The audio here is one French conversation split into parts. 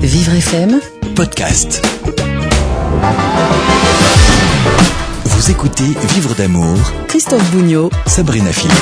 Vivre FM podcast. Vous écoutez Vivre d'amour, Christophe Bougnot Sabrina Philippe.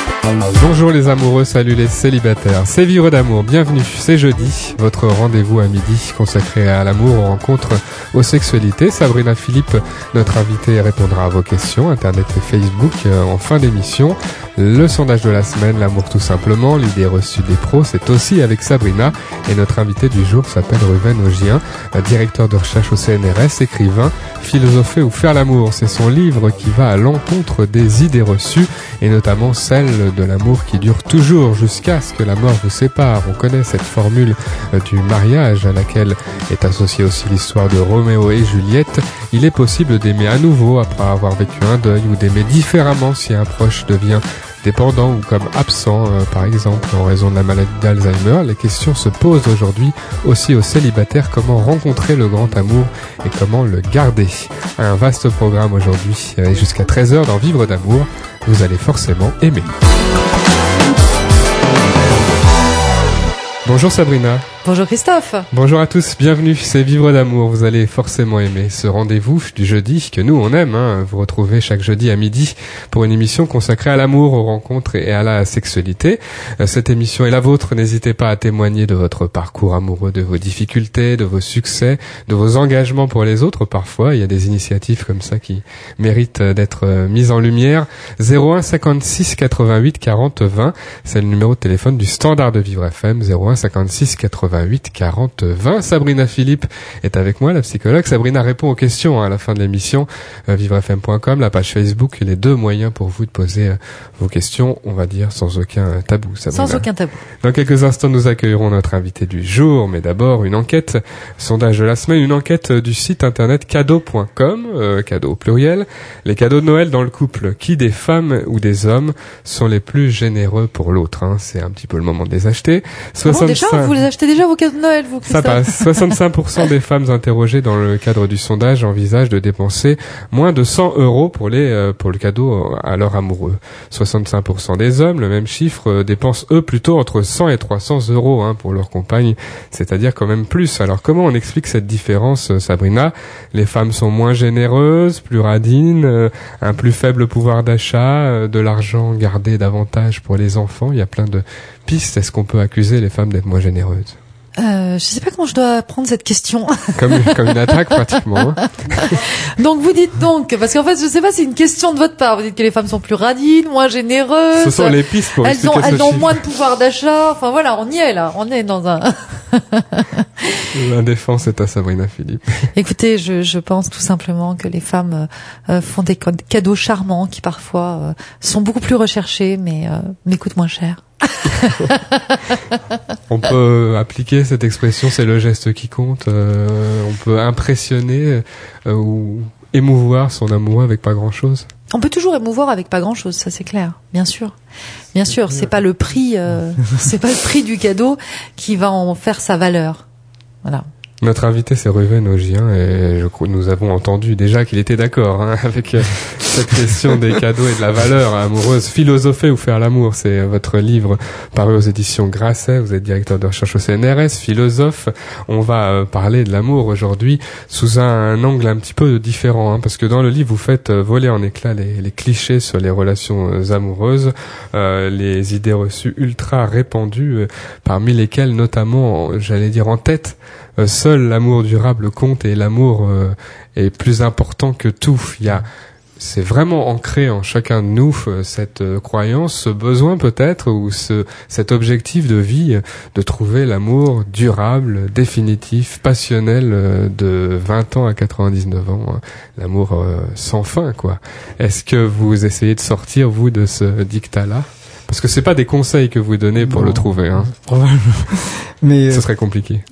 Bonjour les amoureux, salut les célibataires. C'est Vivre d'amour, bienvenue. C'est jeudi, votre rendez-vous à midi consacré à l'amour, aux rencontres, aux sexualités. Sabrina Philippe, notre invitée, répondra à vos questions, Internet et Facebook euh, en fin d'émission. Le sondage de la semaine, l'amour tout simplement, l'idée reçue des pros, c'est aussi avec Sabrina. Et notre invité du jour s'appelle Ruven Ogien, directeur de recherche au CNRS, écrivain, philosopher ou faire l'amour. C'est son livre qui va à l'encontre des idées reçues et notamment celle de l'amour qui dure toujours jusqu'à ce que la mort vous sépare. On connaît cette formule euh, du mariage à laquelle est associée aussi l'histoire de Roméo et Juliette. Il est possible d'aimer à nouveau après avoir vécu un deuil ou d'aimer différemment si un proche devient dépendant ou comme absent, euh, par exemple, en raison de la maladie d'Alzheimer, les questions se posent aujourd'hui aussi aux célibataires comment rencontrer le grand amour et comment le garder. Un vaste programme aujourd'hui et jusqu'à 13h dans Vivre d'amour, vous allez forcément aimer. Bonjour Sabrina. Bonjour Christophe. Bonjour à tous, bienvenue, c'est Vivre d'amour, vous allez forcément aimer ce rendez-vous du jeudi que nous on aime, hein. vous retrouvez chaque jeudi à midi pour une émission consacrée à l'amour, aux rencontres et à la sexualité. Euh, cette émission est la vôtre, n'hésitez pas à témoigner de votre parcours amoureux, de vos difficultés, de vos succès, de vos engagements pour les autres parfois, il y a des initiatives comme ça qui méritent d'être euh, mises en lumière. 01 56 88 40 20, c'est le numéro de téléphone du standard de Vivre FM, 01 56 80 88 40 20. Sabrina Philippe est avec moi, la psychologue. Sabrina répond aux questions hein, à la fin de l'émission. Euh, vivrefm.com, la page Facebook, les deux moyens pour vous de poser euh, vos questions, on va dire sans aucun tabou. Sabrina. Sans aucun tabou. Dans quelques instants, nous accueillerons notre invité du jour, mais d'abord une enquête, sondage de la semaine, une enquête du site internet cadeau.com, euh, cadeau au pluriel. Les cadeaux de Noël dans le couple, qui des femmes ou des hommes sont les plus généreux pour l'autre hein? C'est un petit peu le moment de les acheter. Déjà, vous les achetez déjà vos cadeaux de Noël, vous, Ça Christophe passe. 65% des femmes interrogées dans le cadre du sondage envisagent de dépenser moins de 100 euros pour les euh, pour le cadeau à leur amoureux. 65% des hommes, le même chiffre, euh, dépensent eux plutôt entre 100 et 300 euros hein, pour leur compagne, c'est-à-dire quand même plus. Alors comment on explique cette différence, euh, Sabrina? Les femmes sont moins généreuses, plus radines, euh, un plus faible pouvoir d'achat, euh, de l'argent gardé davantage pour les enfants. Il y a plein de pistes. Est-ce qu'on peut accuser les femmes d'être moins généreuses? Euh, Je sais pas comment je dois prendre cette question. comme, comme une attaque pratiquement. hein. donc vous dites donc, parce qu'en fait, je sais pas, c'est une question de votre part. Vous dites que les femmes sont plus radines, moins généreuses. Ce sont les pistes pour elles ont, elles ont moins de pouvoir d'achat. Enfin voilà, on y est là. On est dans un. La défense est à Sabrina Philippe. Écoutez, je, je pense tout simplement que les femmes euh, euh, font des cad- cadeaux charmants qui parfois euh, sont beaucoup plus recherchés, mais euh, mais coûtent moins cher. On peut appliquer cette expression, c'est le geste qui compte. euh, on peut impressionner euh, ou émouvoir son amoureux avec pas grand-chose. On peut toujours émouvoir avec pas grand chose, ça c'est clair, bien sûr. Bien sûr, c'est pas le prix, euh, c'est pas le prix du cadeau qui va en faire sa valeur. Voilà. Notre invité, c'est Ruven Ogien, et je crois nous avons entendu déjà qu'il était d'accord hein, avec euh, cette question des cadeaux et de la valeur amoureuse. Philosopher ou faire l'amour, c'est votre livre paru aux éditions Grasset. Vous êtes directeur de recherche au CNRS, philosophe. On va euh, parler de l'amour aujourd'hui sous un, angle un petit peu différent, hein, parce que dans le livre, vous faites euh, voler en éclats les, les clichés sur les relations amoureuses, euh, les idées reçues ultra répandues, parmi lesquelles notamment, j'allais dire en tête, seul l'amour durable compte et l'amour euh, est plus important que tout. Il y a c'est vraiment ancré en chacun de nous euh, cette euh, croyance, ce besoin peut-être ou ce cet objectif de vie euh, de trouver l'amour durable, définitif, passionnel euh, de 20 ans à 99 ans, hein. l'amour euh, sans fin quoi. Est-ce que vous essayez de sortir vous de ce dictat là Parce que c'est pas des conseils que vous donnez pour Non. le trouver hein. Probablement. Mais Ce euh, serait compliqué.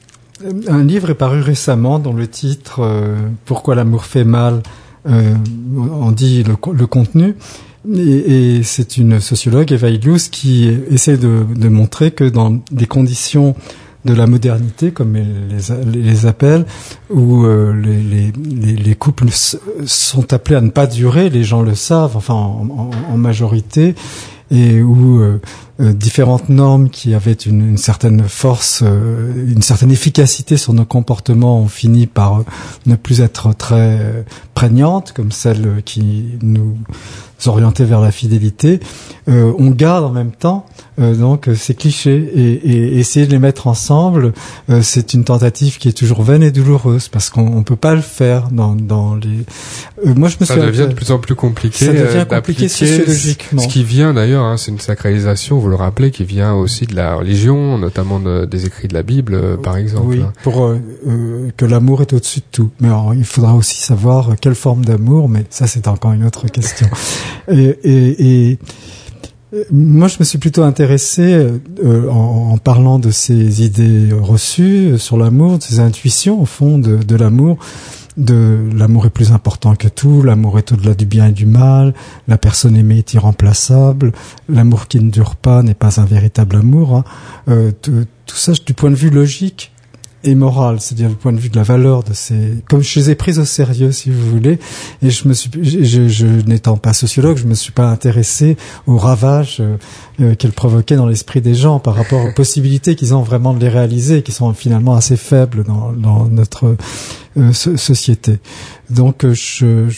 Un livre est paru récemment dont le titre euh, Pourquoi l'amour fait mal euh, on dit le, co- le contenu. Et, c'est une sociologue, Eva Illouz, qui essaie de, de montrer que dans des conditions de la modernité, comme elle les, appelle, où euh, les, les, les, les couples sont appelés à ne pas durer, les gens le savent, enfin en, en- en majorité, et où euh, euh, différentes normes qui avaient une, une certaine force, euh, une certaine efficacité sur nos comportements ont fini par euh, ne plus être très euh, prégnantes, comme celles qui nous orientaient vers la fidélité. Euh, on garde en même temps euh, donc ces clichés et, et essayer de les mettre ensemble, euh, c'est une tentative qui est toujours vaine et douloureuse parce qu'on on peut pas le faire dans, dans les. Euh, moi, je me Ça devient de plus en plus compliqué. Ça devient compliqué sociologiquement. Ce qui vient d'ailleurs, hein, c'est une sacralisation, vous le rappelez, qui vient aussi de la religion, notamment de- des écrits de la Bible, euh, par exemple. Oui, hein. pour euh, euh, que l'amour est au-dessus de tout. Mais alors, il faudra aussi savoir quelle forme d'amour, mais ça c'est encore une autre question. et, et, et, moi, je me suis plutôt intéressé euh, en, en parlant de ces idées reçues sur l'amour, de ces intuitions au fond de, de l'amour. De l'amour est plus important que tout, l'amour est au-delà du bien et du mal, la personne aimée est irremplaçable, l'amour qui ne dure pas n'est pas un véritable amour. hein. Euh, tout, tout ça du point de vue logique et moral, c'est-à-dire du point de vue de la valeur de ces, comme je les ai prises au sérieux, si vous voulez, et je me suis, je, je- je- n'étant pas sociologue, je me suis pas intéressé aux ravages euh, euh, qu'elles provoquaient dans l'esprit des gens par rapport aux possibilités qu'ils ont vraiment de les réaliser, qui sont finalement assez faibles dans, dans notre euh, so- société. Donc, euh, je,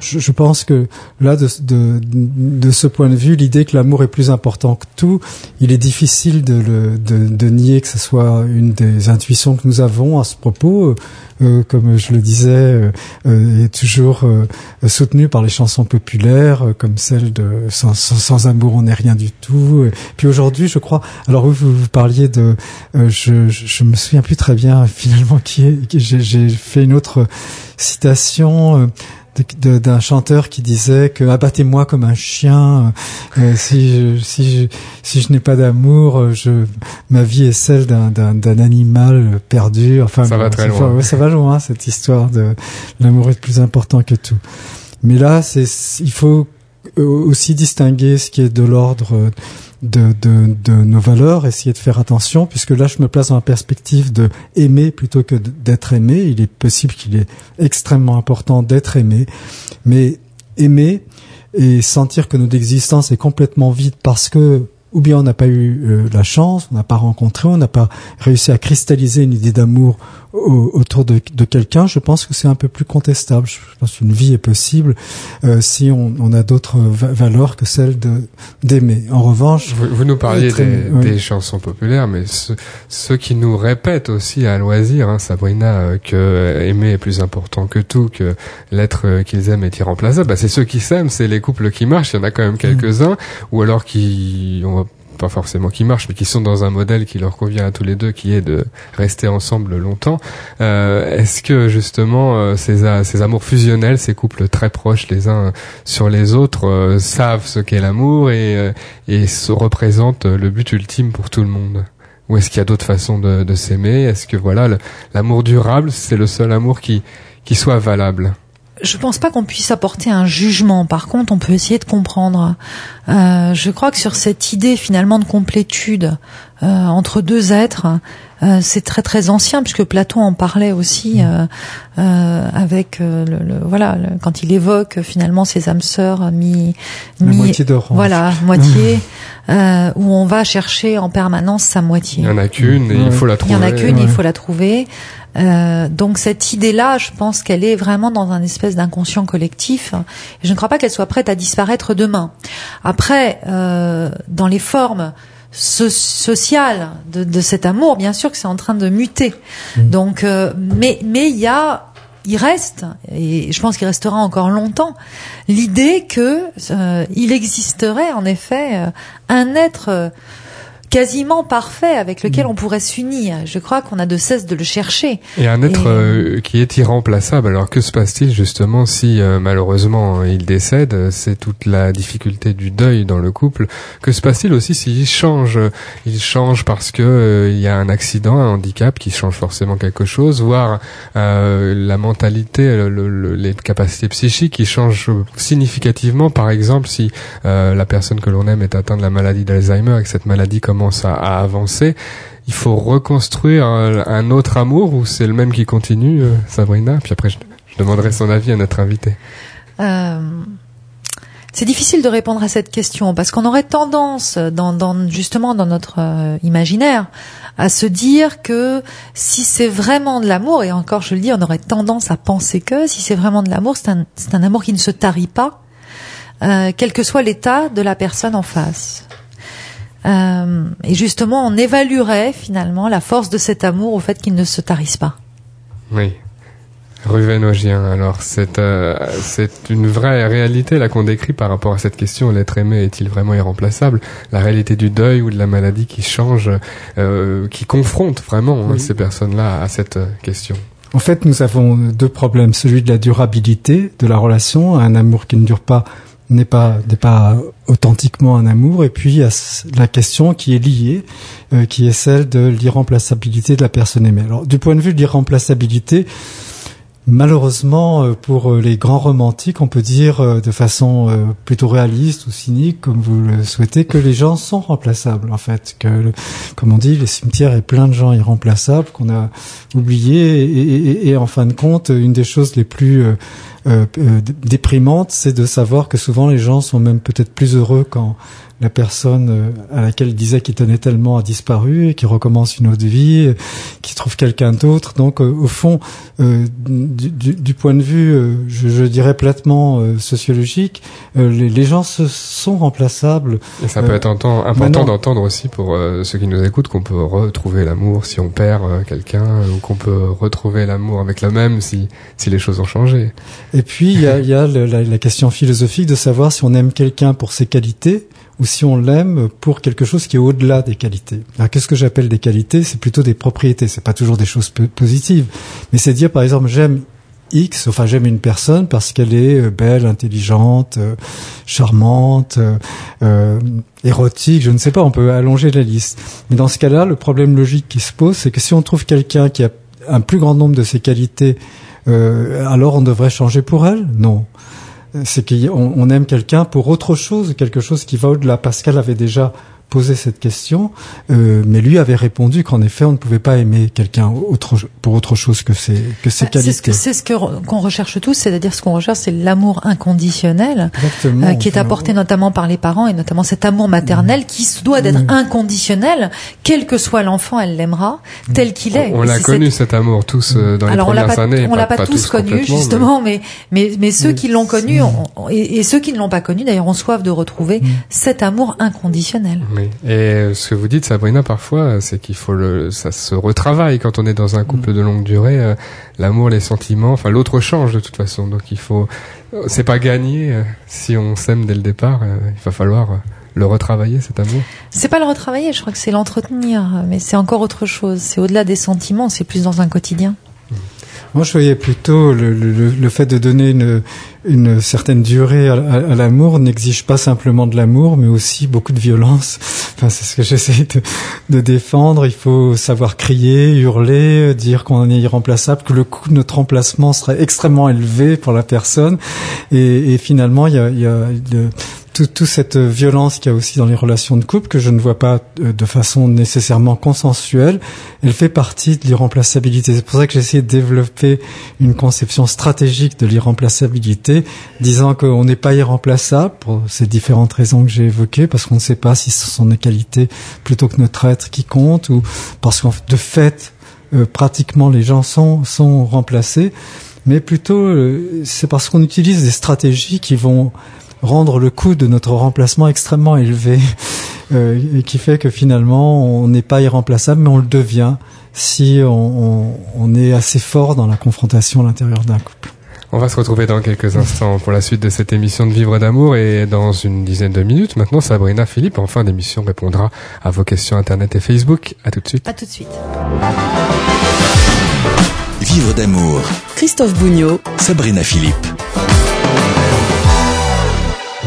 je, je pense que là, de, de, de ce point de vue, l'idée que l'amour est plus important que tout, il est difficile de, le, de, de nier que ce soit une des intuitions que nous avons à ce propos. Euh, comme je le disais, euh, euh, est toujours euh, soutenue par les chansons populaires, euh, comme celle de sans, sans, amour on n'est rien du tout. Puis aujourd'hui, je crois. Alors vous, vous, parliez de, je, je, me souviens plus très bien finalement qui est. j'ai fait une autre citation. Euh, d'un chanteur qui disait que abattez-moi comme un chien euh, si je, si je, si je n'ai pas d'amour euh, je ma vie est celle d'un d'un d'un animal perdu enfin Ça bon, va très loin. ouais, ça va loin cette histoire de l'amour est plus important que tout mais là c'est il faut euh, aussi distinguer ce qui est de l'ordre de, de, nos valeurs, essayer de faire attention, puisque là je me place dans la perspective de aimer plutôt que d'être aimé. Il est possible qu'il est extrêmement important d'être aimé, mais aimer et sentir que notre existence est complètement vide parce que ou bien on n'a pas eu euh, la chance, on n'a pas rencontré, on n'a pas réussi à cristalliser une idée d'amour au- autour de, de quelqu'un, je pense que c'est un peu plus contestable. Je pense qu'une vie est possible euh, si on, on a d'autres va- valeurs que celle d'aimer. En revanche, Vous, vous nous parliez Très des, oui. des chansons populaires, mais ceux, ceux qui nous répètent aussi à loisir, hein, Sabrina, euh, que euh, aimer est plus important que tout, que l'être euh, qu'ils aiment est irremplaçable, bah, c'est ceux qui s'aiment, c'est les couples qui marchent, il y en a quand même quelques-uns, ou alors qui, on pas forcément qui marchent, mais qui sont dans un modèle qui leur convient à tous les deux, qui est de rester ensemble longtemps. Euh, Est-ce que justement euh, ces, amours fusionnels, ces couples très proches les uns sur les autres, euh, savent ce qu'est l'amour et, et se représentent le but ultime pour tout le monde? Ou est-ce qu'il y a d'autres façons de, s'aimer? Est-ce que voilà l'amour durable, c'est le seul amour qui soit valable? Je pense pas qu'on puisse apporter un jugement. Par contre, on peut essayer de comprendre. Euh, je crois que sur cette idée finalement de complétude euh, entre deux êtres, euh, c'est très très ancien puisque Platon en parlait aussi euh, euh, avec le, le- voilà le- quand il évoque finalement ces âmes sœurs mi, la mi- moitié d'orange. voilà moitié euh, où on va chercher en permanence sa moitié. Il y en a qu'une et Ouais. il faut la Il trouver. y en a qu'une, ouais. il faut la trouver. Euh, donc cette idée-là, je pense qu'elle est vraiment dans un espèce d'inconscient collectif. Et je ne crois pas qu'elle soit prête à disparaître demain. Après, euh, dans les formes so- sociales de, de cet amour, bien sûr que c'est en train de muter. Donc, euh, mais mais il y a il reste, et je pense qu'il restera encore longtemps, l'idée que euh, il existerait en effet euh, un être euh, quasiment parfait avec lequel on pourrait s'unir. Je crois qu'on a de cesse de le chercher. Et un être Et- euh, qui est irremplaçable. Alors que se passe-t-il justement si euh, malheureusement il décède? Euh, C'est toute la difficulté du deuil dans le couple. Que se passe-t-il aussi s'il change? Il change parce que euh, il y a un accident, un handicap qui change forcément quelque chose, voire euh, la mentalité, le- le- le- les capacités psychiques qui changent significativement. Par exemple, si euh, la personne que l'on aime est atteinte de la maladie d'Alzheimer et que cette maladie commence à, avancer, il faut reconstruire un, autre amour ou c'est le même qui continue, euh, Sabrina? Puis après, je, je demanderai son avis à notre invité. Euh, c'est difficile de répondre à cette question parce qu'on aurait tendance, justement dans notre euh, imaginaire, à se dire que si c'est vraiment de l'amour, et encore je le dis, on aurait tendance à penser que si c'est vraiment de l'amour, c'est un, amour qui ne se tarit pas, quel que soit l'état de la personne en face. Euh, et justement, on évaluerait finalement la force de cet amour au fait qu'il ne se tarisse pas. Oui. Ruvenogien, alors c'est euh, c'est une vraie réalité là qu'on décrit par rapport à cette question l'être aimé est-il vraiment irremplaçable? La réalité du deuil ou de la maladie qui change, euh, qui confronte vraiment hein, ces personnes-là à cette question. En fait, nous avons deux problèmes. Celui de la durabilité de la relation, un amour qui ne dure pas n'est pas n'est pas authentiquement un amour, et puis il y a la question qui est liée, euh, qui est celle de l'irremplaçabilité de la personne aimée. Alors, du point de vue de l'irremplaçabilité, malheureusement euh, pour euh, les grands romantiques, on peut dire de façon plutôt réaliste ou cynique, comme vous le souhaitez, que les gens sont remplaçables en fait, que comme on dit, les cimetières est plein de gens irremplaçables qu'on a oubliés et, et- et- et en fin de compte, une des choses les plus euh, euh, déprimantes, c'est de savoir que souvent les gens sont même peut-être plus heureux quand la personne euh, à laquelle il disait qu'il tenait tellement a disparu et qui recommence une autre vie, qui trouve quelqu'un d'autre. Donc, au fond, du, du- du point de vue, je, je dirais platement sociologique, les, les gens se, sont remplaçables. Et ça peut être important d'entendre aussi pour ceux qui nous écoutent qu'on peut retrouver l'amour si on perd quelqu'un ou qu'on peut retrouver l'amour avec le même si si les choses ont changé. Et puis, il y a, y a la, question philosophique de savoir si on aime quelqu'un pour ses qualités ou si on l'aime pour quelque chose qui est au-delà des qualités. Alors, qu'est-ce que j'appelle des qualités? C'est plutôt des propriétés. C'est pas toujours des choses po- positives, mais c'est dire, par exemple, j'aime X, enfin j'aime une personne parce qu'elle est euh, belle, intelligente, euh, charmante, euh, euh, érotique, je ne sais pas, on peut allonger la liste. Mais dans ce cas-là, le problème logique qui se pose, c'est que si on trouve quelqu'un qui a un plus grand nombre de ses qualités, euh, alors on devrait changer pour elle? Non. C'est qu'on on aime quelqu'un pour autre chose, quelque chose qui va au-delà. Pascal avait déjà posé cette question, euh, mais lui avait répondu qu'en effet, on ne pouvait pas aimer quelqu'un autre, pour autre chose que ses, que ses Bah, C'est ce qualités. que- c'est ce que- qu'on recherche tous, c'est-à-dire ce qu'on recherche, c'est l'amour inconditionnel. Euh, qui est Enfin, apporté notamment par les parents et notamment cet amour maternel qui se doit d'être inconditionnel, quel que soit l'enfant, elle l'aimera tel qu'il est. On l'a connu cet amour tous euh, dans Alors on les premières pas, années. on l'a pas, pas tous connu mais- justement, mais mais mais ceux Oui. qui l'ont connu et ceux qui ne l'ont pas connu d'ailleurs ont soif de retrouver Mm. cet amour inconditionnel. Oui. Et euh, ce que vous dites, Sabrina, parfois, c'est qu'il faut le, ça se retravaille quand on est dans un couple de longue durée. euh, L'amour, les sentiments, enfin l'autre change de toute façon. Donc il faut, euh, c'est pas gagné euh, si on s'aime dès le départ. euh, il va falloir euh, le retravailler cet amour. C'est pas le retravailler, je crois que c'est l'entretenir, mais c'est encore autre chose. C'est au-delà des sentiments, c'est plus dans un quotidien. Moi, je voyais plutôt le, le, le fait de donner une, une certaine durée à, à- à l'amour n'exige pas simplement de l'amour, mais aussi beaucoup de violence. Enfin, c'est ce que j'essaie de, de défendre. Il faut savoir crier, hurler, dire qu'on est irremplaçable, que le coût de notre remplacement serait extrêmement élevé pour la personne. Et, et finalement, il y a, il y a le- tout, tout cette violence qu'il y a aussi dans les relations de couple que je ne vois pas euh, de façon nécessairement consensuelle, elle fait partie de l'irremplaçabilité. C'est pour ça que j'ai essayé de développer une conception stratégique de l'irremplaçabilité, disant qu'on n'est pas irremplaçable pour ces différentes raisons que j'ai évoquées, parce qu'on ne sait pas si ce sont nos qualités plutôt que notre être qui compte, ou parce qu'en de fait, euh, pratiquement les gens sont, sont remplacés, mais plutôt euh, c'est parce qu'on utilise des stratégies qui vont rendre le coût de notre remplacement extrêmement élevé, euh, et qui fait que finalement on n'est pas irremplaçable, mais on le devient si on, on- on est assez fort dans la confrontation à l'intérieur d'un couple. On va se retrouver dans quelques instants pour la suite de cette émission de Vivre d'amour et dans une dizaine de minutes maintenant, Sabrina Philippe en fin d'émission répondra à vos questions internet et Facebook. À tout de suite. À tout de suite. Vivre d'amour. Christophe Bougnot, Sabrina Philippe.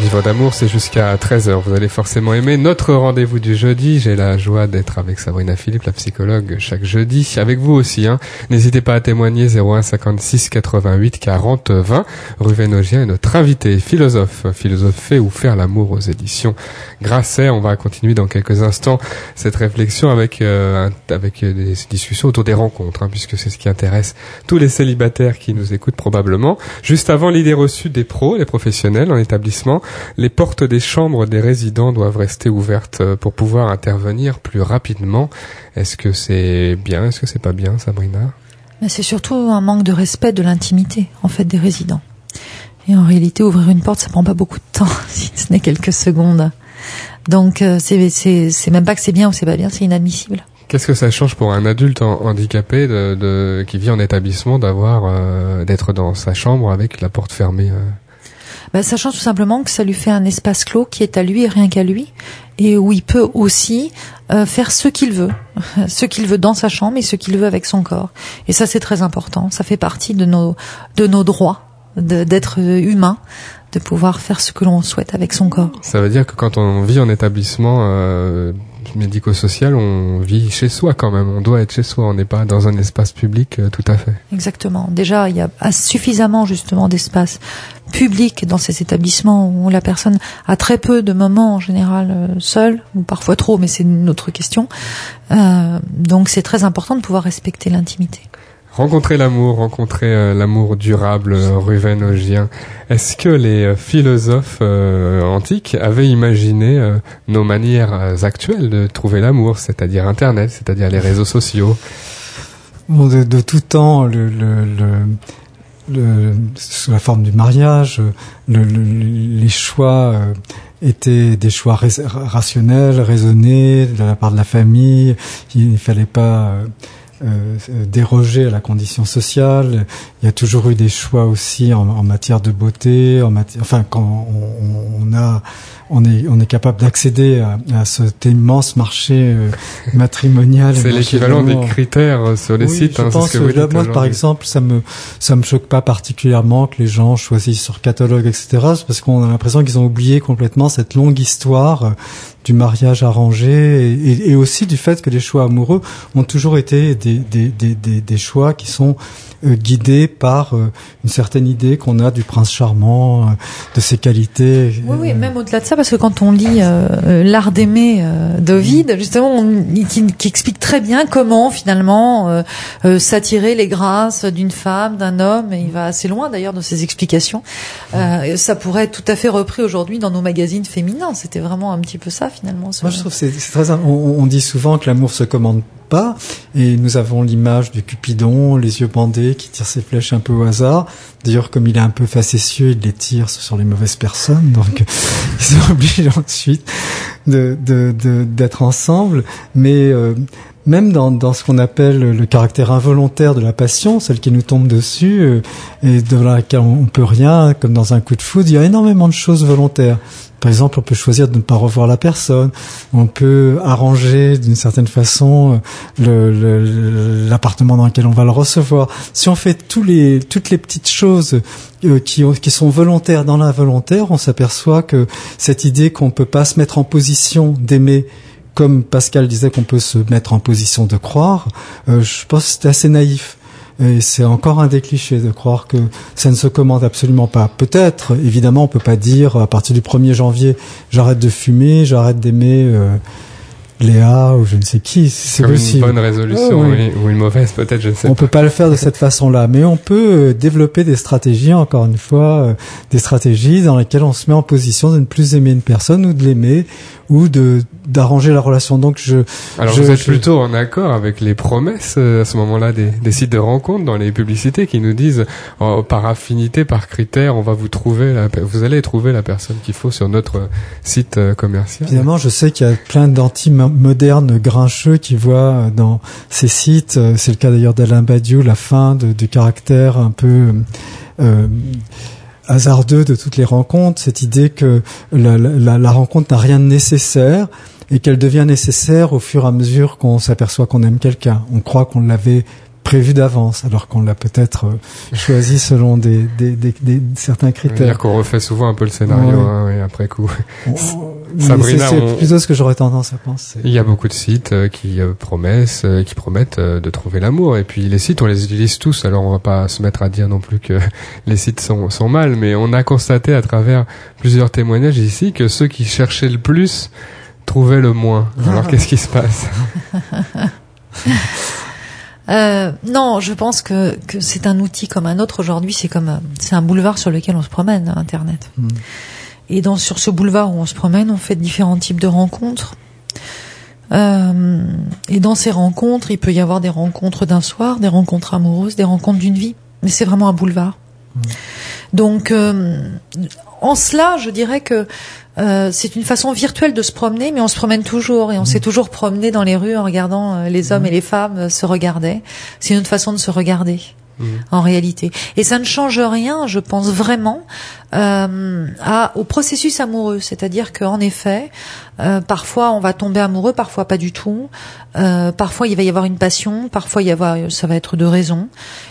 Vivre d'amour, c'est jusqu'à 13h. Vous allez forcément aimer notre rendez-vous du jeudi. J'ai la joie d'être avec Sabrina Philippe, la psychologue, chaque jeudi. Avec vous aussi, hein. N'hésitez pas à témoigner 01 56 88 40 20. Ruvenogien est notre invité, philosophe. Philosopher ou faire l'amour aux éditions Grasset. On va continuer dans quelques instants cette réflexion avec, euh, avec des discussions autour des rencontres, hein, puisque c'est ce qui intéresse tous les célibataires qui nous écoutent probablement. Juste avant l'idée reçue des pros, les professionnels en établissement, les portes des chambres des résidents doivent rester ouvertes euh, pour pouvoir intervenir plus rapidement. Est-ce que c'est bien Est-ce que c'est pas bien, Sabrina? Mais c'est surtout un manque de respect de l'intimité, en fait, des résidents. Et en réalité, ouvrir une porte, ça prend pas beaucoup de temps, si ce n'est quelques secondes. Donc, euh, c'est, même pas que c'est bien ou c'est pas bien, c'est inadmissible. Qu'est-ce que ça change pour un adulte handicapé de, de- qui vit en établissement d'avoir euh, d'être dans sa chambre avec la porte fermée euh? Bah, sachant tout simplement que ça lui fait un espace clos qui est à lui et rien qu'à lui, et où il peut aussi euh, faire ce qu'il veut, ce qu'il veut dans sa chambre et ce qu'il veut avec son corps. Et ça, c'est très important. Ça fait partie de nos de nos droits d'être humain, de pouvoir faire ce que l'on souhaite avec son corps. Ça veut dire que quand on vit en établissement euh, médico-social, on vit chez soi quand même. On doit être chez soi. On n'est pas dans un espace public euh, tout à fait. Exactement. Déjà, il y a as- suffisamment justement d'espace public dans ces établissements où la personne a très peu de moments en général euh, seule, ou parfois trop, mais c'est une autre question. Euh, donc c'est très important de pouvoir respecter l'intimité. Rencontrer l'amour, rencontrer euh, l'amour durable, euh. Est-ce que les euh, philosophes euh, antiques avaient imaginé nos manières actuelles de trouver l'amour, c'est-à-dire Internet, c'est-à-dire les réseaux sociaux? Bon, de, tout temps, le, le, le, sous la forme du mariage, le, le- les choix étaient des choix rationnels, raisonnés de la part de la famille. Il ne fallait pas euh, euh, déroger à la condition sociale. Il y a toujours eu des choix aussi en, en matière de beauté, en matière, enfin quand on, on a, on est, on est capable d'accéder à, à cet immense marché euh, matrimonial. C'est l'équivalent de des critères euh, sur les Oui, sites. je hein, pense ce que que par exemple, ça me ça me choque pas particulièrement que les gens choisissent sur catalogue, etc. C'est parce qu'on a l'impression qu'ils ont oublié complètement cette longue histoire du mariage arrangé et, et- et aussi du fait que les choix amoureux ont toujours été des des des des, des choix qui sont euh, guidés par euh, une certaine idée qu'on a du prince charmant, euh, de ses qualités. Oui, oui, même au-delà de ça, parce que quand on lit euh, euh, L'art d'aimer euh, d'Ovide, justement, on, il- qui, qui explique très bien comment finalement euh, euh, s'attirer les grâces d'une femme, d'un homme, et il va assez loin d'ailleurs dans ses explications. Euh, ça pourrait être tout à fait repris aujourd'hui dans nos magazines féminins. C'était vraiment un petit peu ça Moi, je trouve c'est très. On, on dit souvent que l'amour se commande pas, et nous avons l'image du Cupidon, les yeux bandés, qui tire ses flèches un peu au hasard. D'ailleurs, comme il est un peu facétieux, il les tire sur les mauvaises personnes, donc ils sont obligés ensuite de de- de- d'être ensemble. Mais euh, même dans, dans ce qu'on appelle le caractère involontaire de la passion, celle qui nous tombe dessus euh, et de laquelle on peut rien, comme dans un coup de foudre, il y a énormément de choses volontaires. Par exemple, on peut choisir de ne pas revoir la personne. On peut arranger d'une certaine façon l'appartement dans lequel on va le recevoir. Si on fait toutes les petites choses euh, qui, ont- qui sont volontaires dans l'involontaire, on s'aperçoit que cette idée qu'on peut pas se mettre en position d'aimer comme Pascal disait qu'on peut se mettre en position de croire, euh, je pense que c'est assez naïf. Et c'est encore un des clichés de croire que ça ne se commande absolument pas. Peut-être, évidemment, on peut pas dire à partir du 1er janvier, j'arrête de fumer, j'arrête d'aimer euh, Léa ou je ne sais qui. C'est Comme une possible. bonne résolution Oh, oui. ou une mauvaise peut-être, je ne sais On pas. peut pas le faire de cette façon-là, mais on peut euh, développer des stratégies, encore une fois, euh, des stratégies dans lesquelles on se met en position de ne plus aimer une personne ou de l'aimer ou de d'arranger la relation. Donc je Alors je- vous êtes je- plutôt en accord avec les promesses euh, à ce moment-là des, des sites de rencontres dans les publicités qui nous disent oh, par affinité, par critère, on va vous trouver, la, vous allez trouver la personne qu'il faut sur notre site euh, commercial. Évidemment, je sais qu'il y a plein d'anti-modernes grincheux qui voient euh, dans ces sites, euh, c'est le cas d'ailleurs d'Alain Badiou, la fin de- du caractère un peu euh, hasardeux de toutes les rencontres, cette idée que la, la- la rencontre n'a rien de nécessaire et qu'elle devient nécessaire au fur et à mesure qu'on s'aperçoit qu'on aime quelqu'un. On croit qu'on l'avait prévu d'avance, alors qu'on l'a peut-être euh, choisi selon des, des, des- des- certains C'est-à-dire critères. qu'on refait souvent un peu le scénario Ouais. hein, oui, après coup. Sabrina, c'est on- plutôt ce que j'aurais tendance à penser. Il y a beaucoup de sites euh, qui euh, promettent, euh, qui promettent de trouver l'amour. Et puis les sites, on les utilise tous. Alors on va pas se mettre à dire non plus que les sites sont, sont mal, mais on a constaté à travers plusieurs témoignages ici que ceux qui cherchaient le plus trouvaient le moins. Alors qu'est-ce qui se passe? Euh, non, je pense que, que c'est un outil comme un autre aujourd'hui. C'est comme c'est un boulevard sur lequel on se promène, Internet. Mm. Et dans sur ce boulevard où on se promène, on fait différents types de rencontres. Euh, et dans ces rencontres, il peut y avoir des rencontres d'un soir, des rencontres amoureuses, des rencontres d'une vie. Mais c'est vraiment un boulevard. Donc, euh, en cela, je dirais que euh, c'est une façon virtuelle de se promener, mais on se promène toujours et on s'est toujours promené dans les rues en regardant euh, les hommes et les femmes euh, se regarder. C'est une autre façon de se regarder. En réalité, et ça ne change rien, je pense vraiment, euh, à, au processus amoureux. C'est-à-dire qu'en effet, euh, parfois on va tomber amoureux, parfois pas du tout. Euh, parfois il va y avoir une passion, parfois il y avoir, ça va être de raison,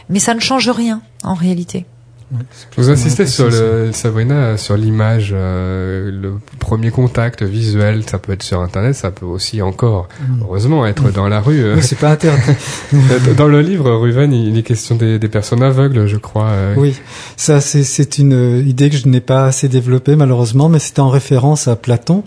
mais ça ne change rien en réalité. Vous insistez sur le Sabrina, sur l'image, euh, le premier contact visuel, ça peut être sur Internet, ça peut aussi encore, heureusement, être dans la rue. euh. C'est pas interdit. Dans le livre, Ruven, il est question des, des personnes aveugles, je crois. euh. Oui, ça c'est c'est une euh, idée que je n'ai pas assez développée malheureusement, mais c'était en référence à Platon.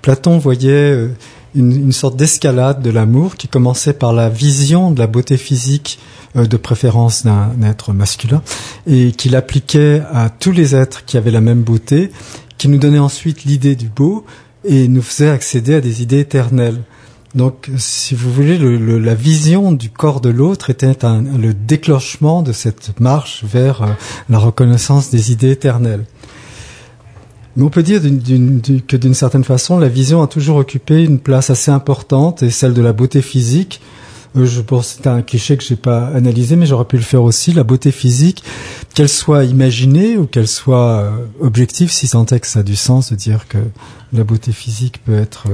Platon voyait euh, une, sorte d'escalade de l'amour qui commençait par la vision de la beauté physique euh, de préférence d'un être masculin et qu'il appliquait à tous les êtres qui avaient la même beauté, qui nous donnait ensuite l'idée du beau et nous faisait accéder à des idées éternelles. Donc, si vous voulez, le, le- la vision du corps de l'autre était le déclenchement de cette marche vers euh, la reconnaissance des idées éternelles. Mais on peut dire que d'une certaine façon, la vision a toujours occupé une place assez importante, et celle de la beauté physique. Euh, je pense c'est un cliché que j'ai pas analysé, mais j'aurais pu le faire aussi. La beauté physique, qu'elle soit imaginée ou qu'elle soit euh, objective, si tant est que ça a du sens de dire que la beauté physique peut être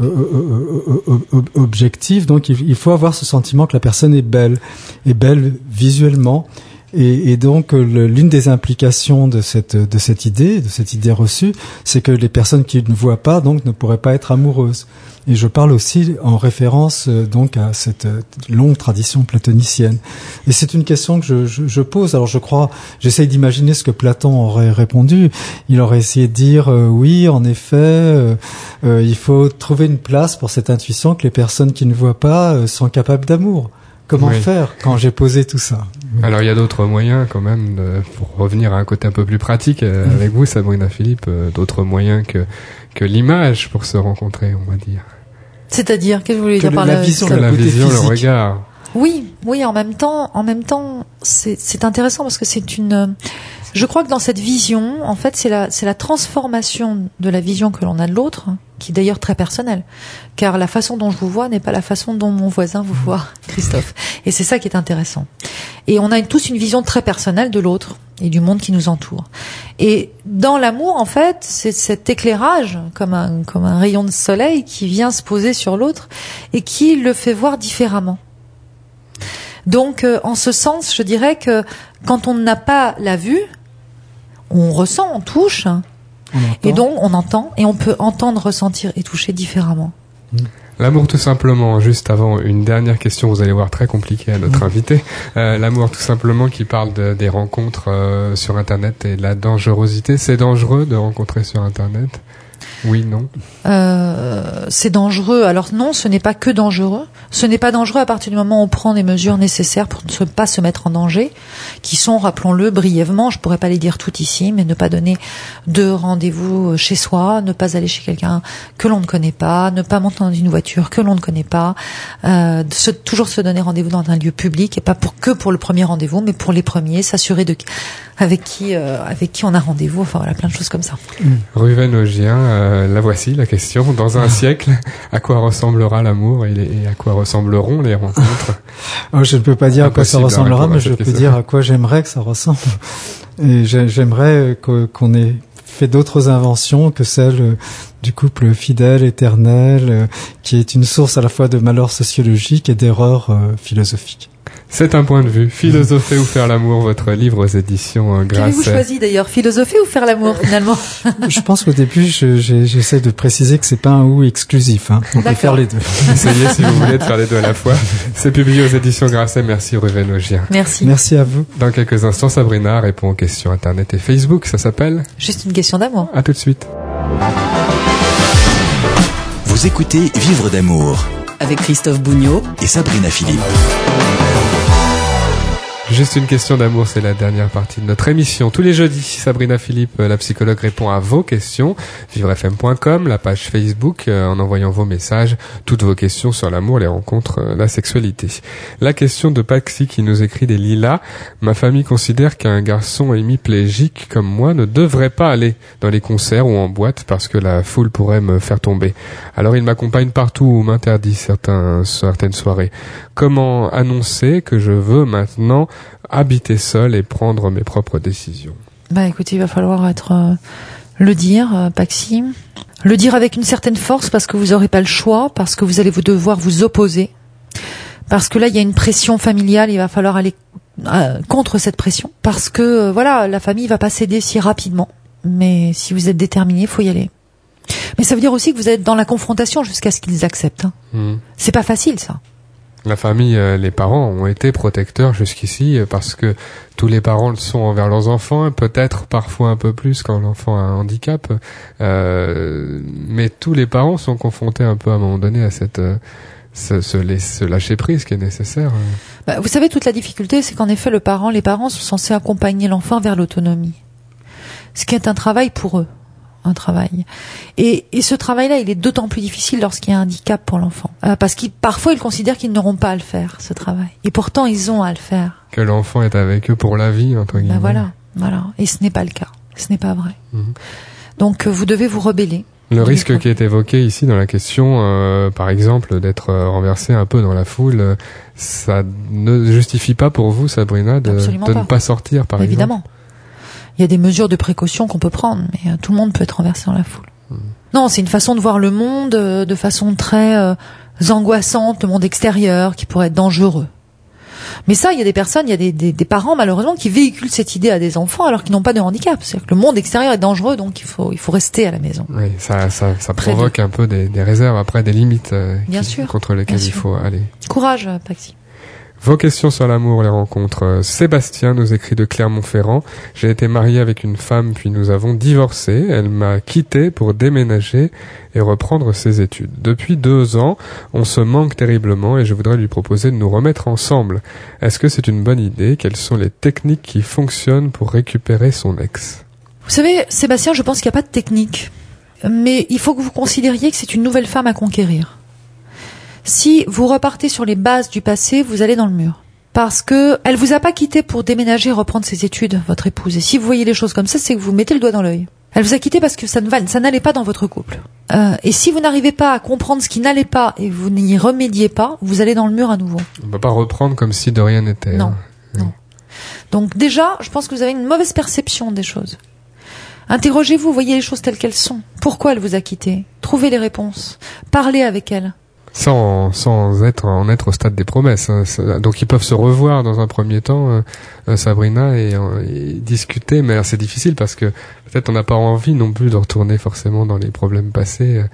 euh, objective. Donc il, il faut avoir ce sentiment que la personne est belle, est belle visuellement. Et, donc euh, l'une des implications de cette de cette idée, de cette idée reçue, c'est que les personnes qui ne voient pas donc ne pourraient pas être amoureuses. Et je parle aussi en référence euh, donc à cette euh, longue tradition platonicienne. Et c'est une question que je, pose. Alors je crois, j'essaye d'imaginer ce que Platon aurait répondu. Il aurait essayé de dire oui, en effet, il faut trouver une place pour cette intuition que les personnes qui ne voient pas sont capables d'amour. Comment Oui. faire quand j'ai posé tout ça? Alors il y a d'autres moyens quand même, de- pour revenir à un côté un peu plus pratique euh, Mhm. avec vous, Sabrina Philippe, euh, d'autres moyens que, que l'image pour se rencontrer, on va dire. C'est-à-dire, qu'est-ce que vous voulez dire par la là vision la beauté vision, le regard. Oui, oui, en même temps, en même temps, c'est c'est intéressant parce que c'est une. Je crois que dans cette vision, en fait, c'est la c'est la transformation de la vision que l'on a de l'autre, qui est d'ailleurs très personnelle, car la façon dont je vous vois n'est pas la façon dont mon voisin vous voit, Christophe. Et c'est ça qui est intéressant. Et on a tous une vision très personnelle de l'autre et du monde qui nous entoure. Et dans l'amour, en fait, c'est cet éclairage, comme un comme un rayon de soleil qui vient se poser sur l'autre et qui le fait voir différemment. Donc, euh, en ce sens, je dirais que quand on n'a pas la vue, on ressent, on touche, hein. Et donc on entend, et on peut entendre, ressentir et toucher différemment. L'amour tout simplement, juste avant une dernière question, vous allez voir très compliquée à notre invité. Euh, L'amour tout simplement qui parle de- des rencontres euh, sur Internet et de la dangerosité. C'est dangereux de rencontrer sur Internet? Oui, non Euh, c'est dangereux. Alors non, ce n'est pas que dangereux. Ce n'est pas dangereux à partir du moment où on prend les mesures nécessaires pour ne pas se mettre en danger, qui sont, rappelons-le brièvement, je pourrais pas les dire toutes ici, mais ne pas donner de rendez-vous chez soi, ne pas aller chez quelqu'un que l'on ne connaît pas, ne pas monter dans une voiture que l'on ne connaît pas, euh, se- toujours se donner rendez-vous dans un lieu public et pas pour que pour le premier rendez-vous, mais pour les premiers, s'assurer de avec qui euh, avec qui on a rendez-vous. Enfin voilà, plein de choses comme ça. Ruven euh, la voici la question. Dans un siècle, à quoi ressemblera l'amour et, à quoi ressembleront les rencontres Oh, je ne peux pas dire à quoi ça ressemblera, mais je peux question. dire à quoi j'aimerais que ça ressemble. Et j'ai- j'aimerais euh, qu'on ait fait d'autres inventions que celle euh, du couple fidèle, éternel, euh, qui est une source à la fois de malheur sociologique et d'erreurs euh, philosophiques. C'est un point de vue. Philosopher ou faire l'amour, votre livre aux éditions euh, Qu'avez-vous Grasset. choisi d'ailleurs, philosopher ou faire l'amour finalement? Je pense qu'au début, je- j'essaie de préciser que c'est pas un ou exclusif. Hein. On peut faire les deux. Essayez si vous voulez de faire les deux à la fois. C'est publié aux éditions Grasset. Merci Ruven Augien. Merci. Merci à vous. Dans quelques instants, Sabrina répond aux questions Internet et Facebook. Ça s'appelle? Juste une question d'amour. À tout de suite. Vous écoutez Vivre d'amour Avec Christophe Bougnot et Sabrina Philippe. Juste une question d'amour, c'est la dernière partie de notre émission. Tous les jeudis, Sabrina Philippe, la psychologue, répond à vos questions. Vivrefm.com, la page Facebook, euh, en envoyant vos messages, toutes vos questions sur l'amour, les rencontres, euh, la sexualité. La question de Paxi qui nous écrit des lilas. Ma famille considère qu'un garçon hémiplégique comme moi ne devrait pas aller dans les concerts ou en boîte parce que la foule pourrait me faire tomber. Alors il m'accompagne partout ou m'interdit certaines soirées. Comment annoncer que je veux maintenant habiter seul et prendre mes propres décisions. Bah écoutez, il va falloir être euh, le dire, euh, Paxi. Le dire avec une certaine force parce que vous n'aurez pas le choix, parce que vous allez vous devoir vous opposer. Parce que là, il y a une pression familiale, il va falloir aller euh, contre cette pression. Parce que voilà, la famille va pas céder si rapidement. Mais si vous êtes déterminé, il faut y aller. Mais ça veut dire aussi que vous êtes dans la confrontation jusqu'à ce qu'ils acceptent. Hein. Hmm. C'est pas facile ça. La famille, euh, les parents ont été protecteurs jusqu'ici euh, parce que tous les parents le sont envers leurs enfants, peut-être parfois un peu plus quand l'enfant a un handicap, euh, mais tous les parents sont confrontés un peu à un moment donné à cette ce, ce, lâcher prise qui est nécessaire. Bah, vous savez toute la difficulté, c'est qu'en effet le parent, les parents sont censés accompagner l'enfant vers l'autonomie, ce qui est un travail pour eux un travail. Et, et ce travail-là, il est d'autant plus difficile lorsqu'il y a un handicap pour l'enfant. Euh, parce qu'ils parfois ils considèrent qu'ils n'auront pas à le faire, ce travail. Et pourtant, ils ont à le faire. Que l'enfant est avec eux pour la vie, entre ben guillemets. Ben voilà, voilà. Et ce n'est pas le cas. Ce n'est pas vrai. Mhm. Donc, euh, vous devez vous rebeller. Le risque qui est évoqué ici dans la question, euh, par exemple, d'être renversé un peu dans la foule, ça ne justifie pas pour vous, Sabrina, de, de ne pas sortir, par Évidemment. exemple il y a des mesures de précaution qu'on peut prendre, mais euh, tout le monde peut être renversé dans la foule. Hmm. Non, c'est une façon de voir le monde euh, de façon très euh, angoissante, le monde extérieur, qui pourrait être dangereux. Mais ça, il y a des personnes, il y a des, des, parents malheureusement qui véhiculent cette idée à des enfants alors qu'ils n'ont pas de handicap. C'est-à-dire que le monde extérieur est dangereux, donc il faut il faut rester à la maison. Oui, ça ça, ça provoque un peu des, des, réserves après des limites bien sûr, contre lesquelles il faut aller. Courage, Paxi. Vos questions sur l'amour, les rencontres. Sébastien nous écrit de Clermont-Ferrand. J'ai été marié avec une femme puis nous avons divorcé. Elle m'a quitté pour déménager et reprendre ses études. Depuis deux ans, on se manque terriblement et je voudrais lui proposer de nous remettre ensemble. Est-ce que c'est une bonne idée? Quelles sont les techniques qui fonctionnent pour récupérer son ex? Vous savez, Sébastien, je pense qu'il n'y a pas de technique. Mais il faut que vous considériez que c'est une nouvelle femme à conquérir. Si vous repartez sur les bases du passé, vous allez dans le mur. Parce que elle vous a pas quitté pour déménager et reprendre ses études, votre épouse. Et si vous voyez les choses comme ça, c'est que vous mettez le doigt dans l'œil. Elle vous a quitté parce que ça ne ça n'allait pas dans votre couple. Euh, et si vous n'arrivez pas à comprendre ce qui n'allait pas et vous n'y remédiez pas, vous allez dans le mur à nouveau. On peut pas reprendre comme si de rien n'était. Non, hein. non. Donc déjà, je pense que vous avez une mauvaise perception des choses. Interrogez-vous, voyez les choses telles qu'elles sont. Pourquoi elle vous a quitté? Trouvez les réponses. Parlez avec elle sans sans être en être au stade des promesses. Hein. Donc ils peuvent se revoir dans un premier temps, euh, euh, Sabrina, et, et, discuter. Mais c'est difficile parce que peut-être on n'a pas envie non plus de retourner forcément dans les problèmes passés.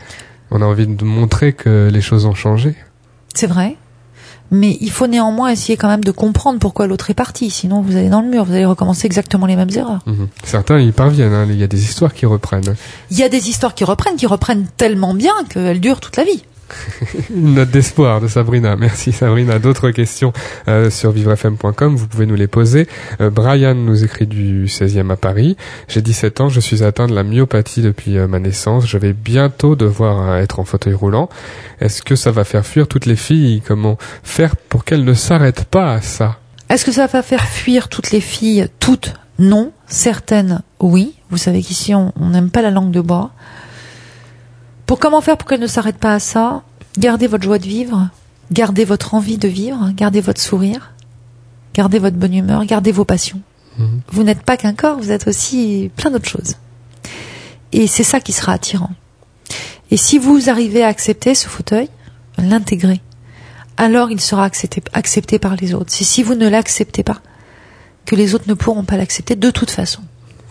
On a envie de montrer que les choses ont changé. C'est vrai. Mais il faut néanmoins essayer quand même de comprendre pourquoi l'autre est parti. Sinon, vous allez dans le mur, vous allez recommencer exactement les mêmes erreurs. Mhm. Certains y parviennent. Hein. Il y a des histoires qui reprennent. Il y a des histoires qui reprennent, qui reprennent tellement bien qu'elles durent toute la vie. Une note d'espoir de Sabrina. Merci Sabrina. D'autres questions euh, sur vivrefm.com, vous pouvez nous les poser. Euh, Brian nous écrit du 16e à Paris. J'ai 17 ans, je suis atteint de la myopathie depuis euh, ma naissance. Je vais bientôt devoir être en fauteuil roulant. Est-ce que ça va faire fuir toutes les filles? Comment faire pour qu'elles ne s'arrêtent pas à ça? Est-ce que ça va faire fuir toutes les filles? Toutes, non. Certaines, oui. Vous savez qu'ici, on n'aime pas la langue de bois. Pour comment faire pour qu'elle ne s'arrête pas à ça? Gardez votre joie de vivre, gardez votre envie de vivre, gardez votre sourire, gardez votre bonne humeur, gardez vos passions. Mhm. Vous n'êtes pas qu'un corps, vous êtes aussi plein d'autres choses. Et c'est ça qui sera attirant. Et si vous arrivez à accepter ce fauteuil, l'intégrer, alors il sera accepté, accepté par les autres. C'est si vous ne l'acceptez pas, que les autres ne pourront pas l'accepter de toute façon.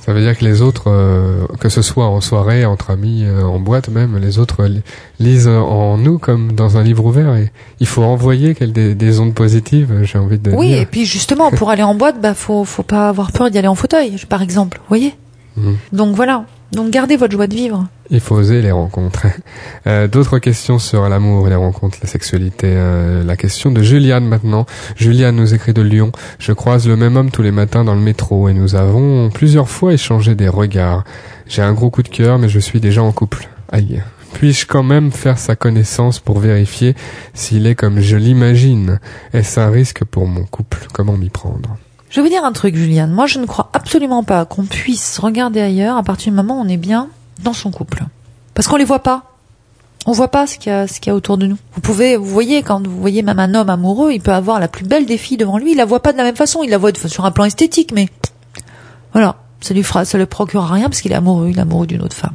Ça veut dire que les autres, euh, que ce soit en soirée, entre amis, euh, en boîte même, les autres lisent en nous comme dans un livre ouvert et il faut envoyer des, des ondes positives, j'ai envie de oui, et puis justement, pour aller en boîte, bah faut, faut pas avoir peur d'y aller en fauteuil, par exemple, vous voyez? Mhm. Donc voilà, donc gardez votre joie de vivre. Il faut oser les rencontres. Euh, D'autres questions sur l'amour, les rencontres, la sexualité. Euh, la question de Juliane maintenant. Juliane nous écrit de Lyon. Je croise le même homme tous les matins dans le métro et nous avons plusieurs fois échangé des regards. J'ai un gros coup de cœur, mais je suis déjà en couple. Aïe. Puis-je quand même faire sa connaissance pour vérifier s'il est comme je l'imagine? Est-ce un risque pour mon couple? Comment m'y prendre? Je vais dire un truc, Juliane. Moi, je ne crois absolument pas qu'on puisse regarder ailleurs à partir du moment où on est bien dans son couple. Parce qu'on les voit pas. On voit pas ce qu'il y a, ce qu'il y a autour de nous. Vous pouvez, vous voyez, quand vous voyez même un homme amoureux, il peut avoir la plus belle des filles devant lui, il la voit pas de la même façon, il la voit sur un plan esthétique, mais voilà, ça lui fera, ça le procurera rien parce qu'il est amoureux, il est amoureux d'une autre femme.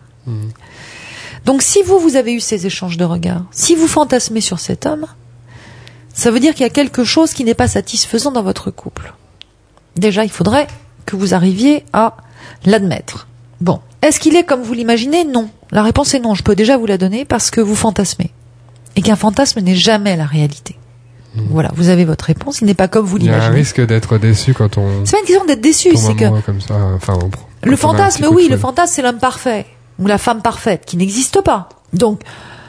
Donc si vous, vous avez eu ces échanges de regards, si vous fantasmez sur cet homme, ça veut dire qu'il y a quelque chose qui n'est pas satisfaisant dans votre couple. Déjà, il faudrait que vous arriviez à l'admettre. Bon. Est-ce qu'il est comme vous l'imaginez? Non. La réponse est non. Je peux déjà vous la donner parce que vous fantasmez. Et qu'un fantasme n'est jamais la réalité. Voilà, vous avez votre réponse. Il n'est pas comme vous Il y a un l'imaginez. risque d'être déçu quand on C'est pas une question d'être déçu, c'est que comme ça. Enfin, on- le fantasme, oui, le fantasme, c'est l'homme parfait ou la femme parfaite qui n'existe pas. Donc,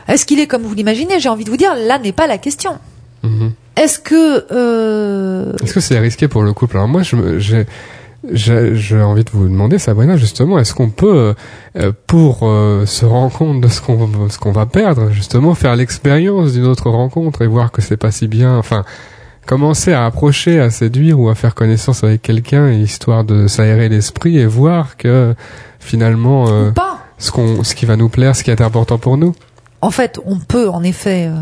est-ce qu'il est comme vous l'imaginez? J'ai envie de vous dire, là n'est pas la question. Mhm. Est-ce que euh, Est-ce que c'est risqué pour le couple? Alors moi, je j'ai j'ai envie de vous demander, Sabrina, justement, est-ce qu'on peut, euh, pour euh, se rendre compte de ce qu'on ce qu'on va perdre, justement, faire l'expérience d'une autre rencontre et voir que c'est pas si bien, enfin, commencer à approcher, à séduire ou à faire connaissance avec quelqu'un, histoire de s'aérer l'esprit et voir que finalement, euh, pas ce qu'on, ce qui va nous plaire, ce qui est important pour nous. En fait, on peut en effet euh,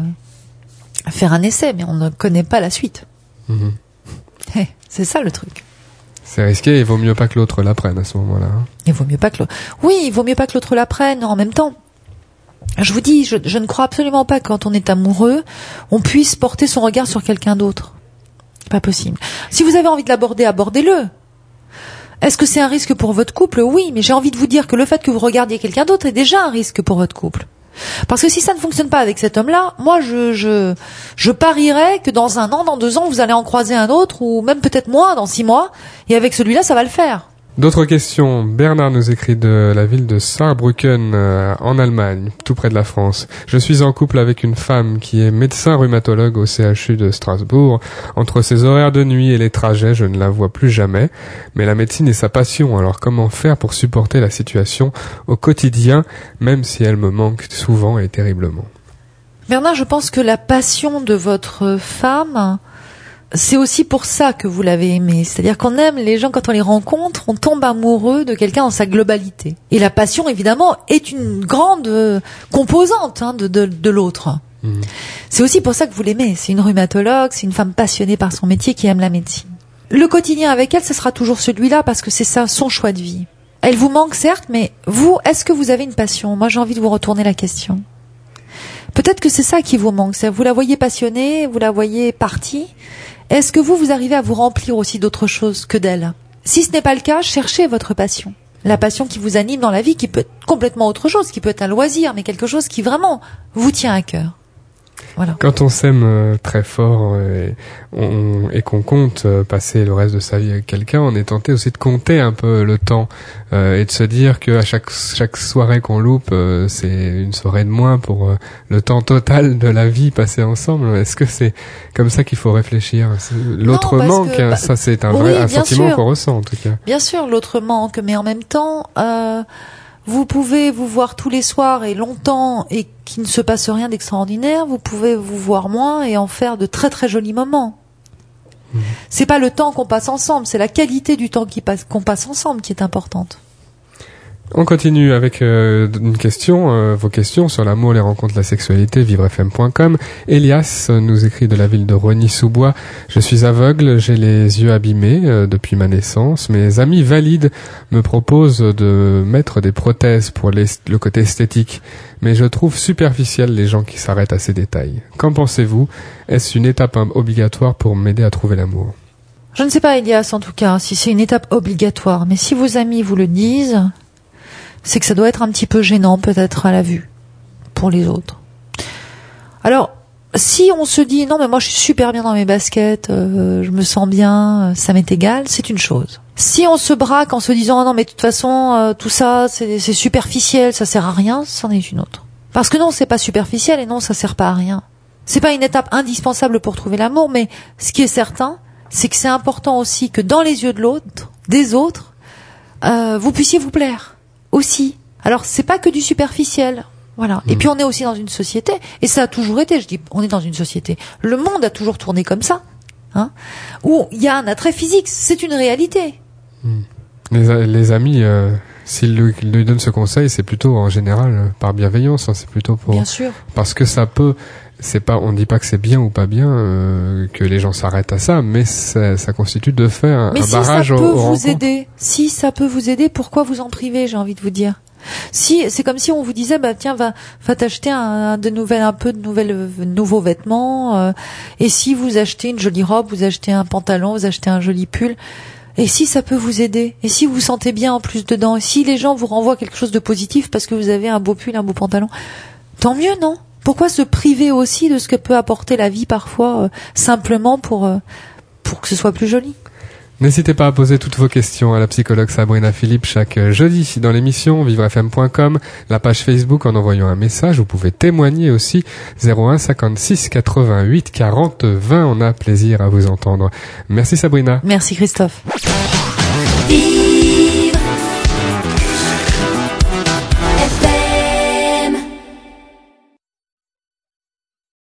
faire un essai, mais on ne connaît pas la suite. Mhm. C'est ça le truc. C'est risqué, il vaut mieux pas que l'autre l'apprenne à ce moment-là. hein. Il vaut mieux pas que l'autre. Oui, il vaut mieux pas que l'autre l'apprenne en même temps. Je vous dis, je, je ne crois absolument pas que quand on est amoureux, on puisse porter son regard sur quelqu'un d'autre. Pas possible. Si vous avez envie de l'aborder, abordez-le. Est-ce que c'est un risque pour votre couple? Oui, mais j'ai envie de vous dire que le fait que vous regardiez quelqu'un d'autre est déjà un risque pour votre couple. Parce que si ça ne fonctionne pas avec cet homme-là, moi je, je, je parierais que dans un an, dans deux ans, vous allez en croiser un autre, ou même peut-être moins, dans six mois, et avec celui-là, ça va le faire. D'autres questions. Bernard nous écrit de la ville de Saarbrücken euh, en Allemagne, tout près de la France. Je suis en couple avec une femme qui est médecin rhumatologue au CHU de Strasbourg. Entre ses horaires de nuit et les trajets, je ne la vois plus jamais. Mais la médecine est sa passion, alors comment faire pour supporter la situation au quotidien, même si elle me manque souvent et terriblement? Bernard, je pense que la passion de votre femme, c'est aussi pour ça que vous l'avez aimée. C'est-à-dire qu'on aime les gens quand on les rencontre, on tombe amoureux de quelqu'un dans sa globalité. Et la passion, évidemment, est une grande euh, composante hein, de, de, de l'autre. Mhm. C'est aussi pour ça que vous l'aimez. C'est une rhumatologue, c'est une femme passionnée par son métier qui aime la médecine. Le quotidien avec elle, ce sera toujours celui-là parce que c'est ça son choix de vie. Elle vous manque certes, mais vous, est-ce que vous avez une passion? Moi, j'ai envie de vous retourner la question. Peut-être que c'est ça qui vous manque. Vous la voyez passionnée, vous la voyez partie. Est-ce que vous, vous arrivez à vous remplir aussi d'autre chose que d'elle Si ce n'est pas le cas, cherchez votre passion. La passion qui vous anime dans la vie, qui peut être complètement autre chose, qui peut être un loisir, mais quelque chose qui vraiment vous tient à cœur. Voilà. Quand on s'aime euh, très fort euh, et, on- et qu'on compte euh, passer le reste de sa vie avec quelqu'un, on est tenté aussi de compter un peu le temps euh, et de se dire que à chaque chaque soirée qu'on loupe, euh, c'est une soirée de moins pour euh, le temps total de la vie passée ensemble. Est-ce que c'est comme ça qu'il faut réfléchir? L'autre manque, que, bah, ça c'est un oui, vrai un sentiment qu'on ressent en tout cas. Bien sûr, l'autre manque, mais en même temps, euh, vous pouvez vous voir tous les soirs et longtemps et qu'il ne se passe rien d'extraordinaire. Vous pouvez vous voir moins et en faire de très très jolis moments. C'est pas le temps qu'on passe ensemble, c'est la qualité du temps qu'on passe ensemble qui est importante. On continue avec euh, une question, euh, vos questions sur l'amour, les rencontres, la sexualité, vivrefm.com. Elias euh, nous écrit de la ville de Rogny-sous-Bois. Je suis aveugle, j'ai les yeux abîmés depuis ma naissance. Mes amis valides me proposent de mettre des prothèses pour le côté esthétique, mais je trouve superficiel les gens qui s'arrêtent à ces détails. Qu'en pensez-vous? Est-ce une étape obligatoire pour m'aider à trouver l'amour? Je ne sais pas, Elias, en tout cas, si c'est une étape obligatoire, mais si vos amis vous le disent, c'est que ça doit être un petit peu gênant, peut-être, à la vue, pour les autres. Alors, si on se dit non mais moi je suis super bien dans mes baskets, euh, je me sens bien, ça m'est égal, c'est une chose. Si on se braque en se disant non mais de toute façon euh, tout ça c'est superficiel, ça sert à rien, c'en est une autre. Parce que non c'est pas superficiel et non ça sert pas à rien. C'est pas une étape indispensable pour trouver l'amour, mais ce qui est certain, c'est que c'est important aussi que dans les yeux de l'autre, des autres, euh, vous puissiez vous plaire aussi. Alors c'est pas que du superficiel. Voilà. Et puis on est aussi dans une société, et ça a toujours été. Je dis, on est dans une société. Le monde a toujours tourné comme ça, hein, où il y a un attrait physique. C'est une réalité. Les, a- les amis, euh, s'ils lui, lui donnent ce conseil, c'est plutôt en général euh, par bienveillance. hein, c'est plutôt pour Bien sûr. parce que ça peut. C'est pas, on dit pas que c'est bien ou pas bien euh, que les gens s'arrêtent à ça, mais ça, ça constitue de fait un, Mais un si ça barrage peut au, au vous rencontres. aider, si ça peut vous aider, pourquoi vous en priver J'ai envie de vous dire? Si c'est comme si on vous disait bah tiens va va t'acheter un, un de nouvelles un peu de nouvelles euh, nouveaux vêtements euh, et si vous achetez une jolie robe, vous achetez un pantalon, vous achetez un joli pull et si ça peut vous aider et si vous vous sentez bien en plus dedans et si les gens vous renvoient quelque chose de positif parce que vous avez un beau pull, un beau pantalon, tant mieux non? Pourquoi se priver aussi de ce que peut apporter la vie parfois euh, simplement pour euh, pour que ce soit plus joli? N'hésitez pas à poser toutes vos questions à la psychologue Sabrina Philippe chaque euh, jeudi dans l'émission vivrefm.com, la page Facebook en envoyant un message. Vous pouvez témoigner aussi 01 56 88 40 20. On a plaisir à vous entendre. Merci Sabrina. Merci Christophe. Vivre